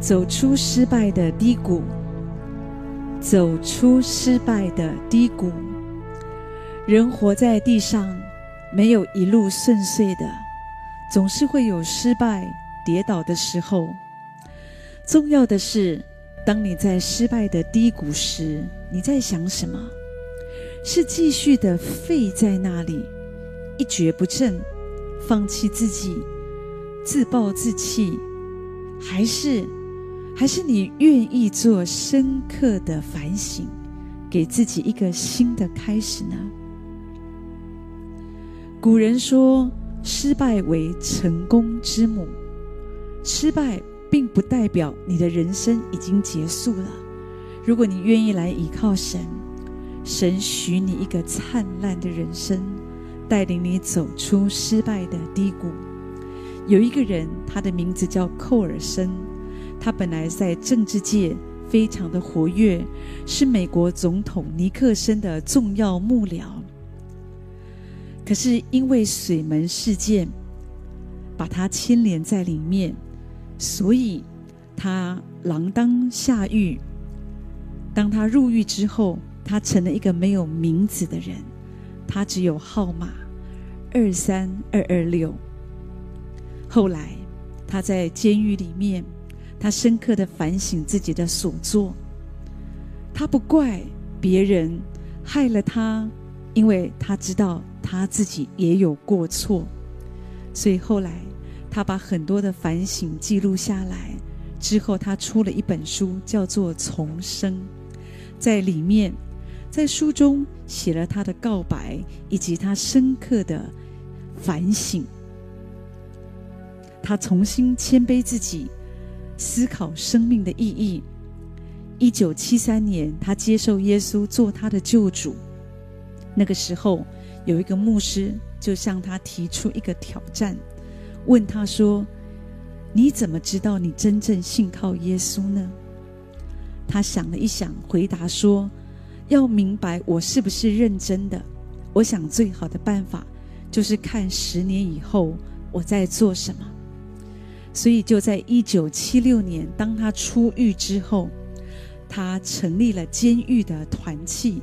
走出失败的低谷，走出失败的低谷。人活在地上，没有一路顺遂的，总是会有失败、跌倒的时候。重要的是，当你在失败的低谷时，你在想什么？是继续的废在那里，一蹶不振，放弃自己，自暴自弃，还是，还是你愿意做深刻的反省，给自己一个新的开始呢？古人说：“失败为成功之母。”失败并不代表你的人生已经结束了。如果你愿意来依靠神，神许你一个灿烂的人生，带领你走出失败的低谷。有一个人，他的名字叫寇尔森，他本来在政治界非常的活跃，是美国总统尼克森的重要幕僚。可是因为水门事件，把他牵连在里面，所以他锒铛下狱。当他入狱之后，他成了一个没有名字的人，他只有号码二三二二六。后来他在监狱里面，他深刻的反省自己的所作，他不怪别人害了他，因为他知道他自己也有过错，所以后来他把很多的反省记录下来，之后他出了一本书，叫做《重生》。在里面，在书中写了他的告白，以及他深刻的反省。他重新谦卑自己，思考生命的意义。一九七三年，他接受耶稣做他的救主。那个时候，有一个牧师就向他提出一个挑战，问他说：“你怎么知道你真正信靠耶稣呢？”他想了一想，回答说：“要明白我是不是认真的，我想最好的办法就是看十年以后我在做什么。”所以就在一九七六年，当他出狱之后，他成立了监狱的团契。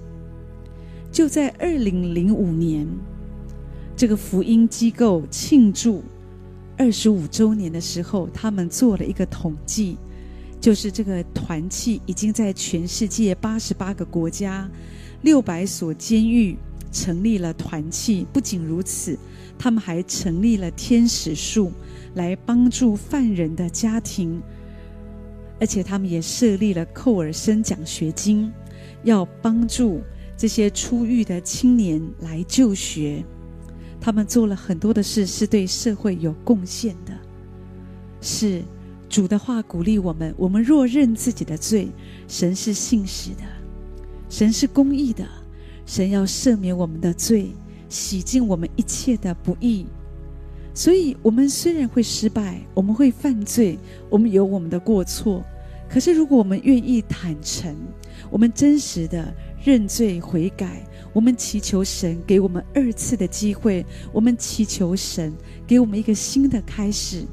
就在二零零五年，这个福音机构庆祝二十五周年的时候，他们做了一个统计。就是这个团契已经在全世界八十八个国家、六百所监狱成立了团契。不仅如此，他们还成立了天使树，来帮助犯人的家庭。而且他们也设立了寇尔森奖学金，要帮助这些出狱的青年来就学。他们做了很多的事，是对社会有贡献的，是。主的话鼓励我们：我们若认自己的罪，神是信实的，神是公义的，神要赦免我们的罪，洗净我们一切的不义。所以，我们虽然会失败，我们会犯罪，我们有我们的过错，可是如果我们愿意坦诚，我们真实的认罪悔改，我们祈求神给我们二次的机会，我们祈求神给我们一个新的开始。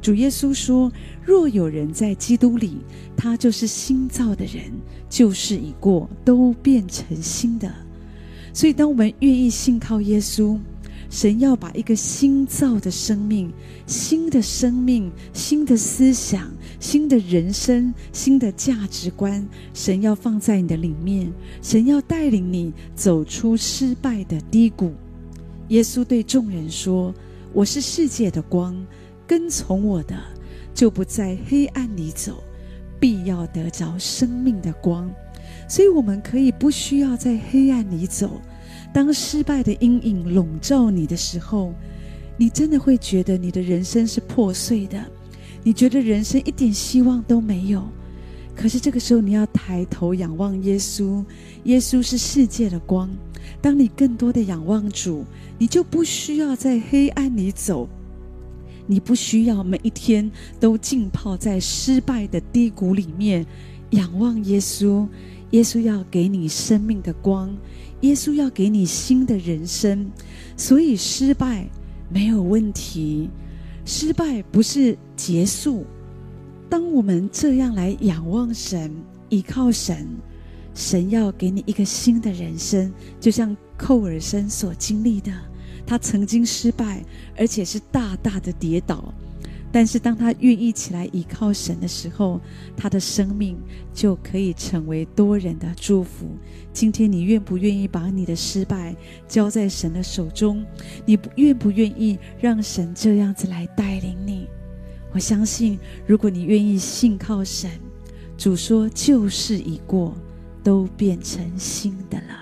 主耶稣说：“若有人在基督里，他就是新造的人，旧事已过，都变成新的。”所以，当我们愿意信靠耶稣，神要把一个新造的生命、新的生命、新的思想、新的人生、新的价值观，神要放在你的里面，神要带领你走出失败的低谷。耶稣对众人说：“我是世界的光。”跟从我的，就不在黑暗里走，必要得着生命的光。所以，我们可以不需要在黑暗里走。当失败的阴影笼罩你的时候，你真的会觉得你的人生是破碎的，你觉得人生一点希望都没有。可是，这个时候你要抬头仰望耶稣，耶稣是世界的光。当你更多的仰望主，你就不需要在黑暗里走。你不需要每一天都浸泡在失败的低谷里面，仰望耶稣。耶稣要给你生命的光，耶稣要给你新的人生。所以失败没有问题，失败不是结束，当我们这样来仰望神、依靠神，神要给你一个新的人生，就像寇尔森所经历的，他曾经失败，而且是大大的跌倒。但是，当他愿意起来倚靠神的时候，他的生命就可以成为多人的祝福。今天，你愿不愿意把你的失败交在神的手中？你愿不愿意让神这样子来带领你？我相信，如果你愿意信靠神，主说旧事已过，都变成新的了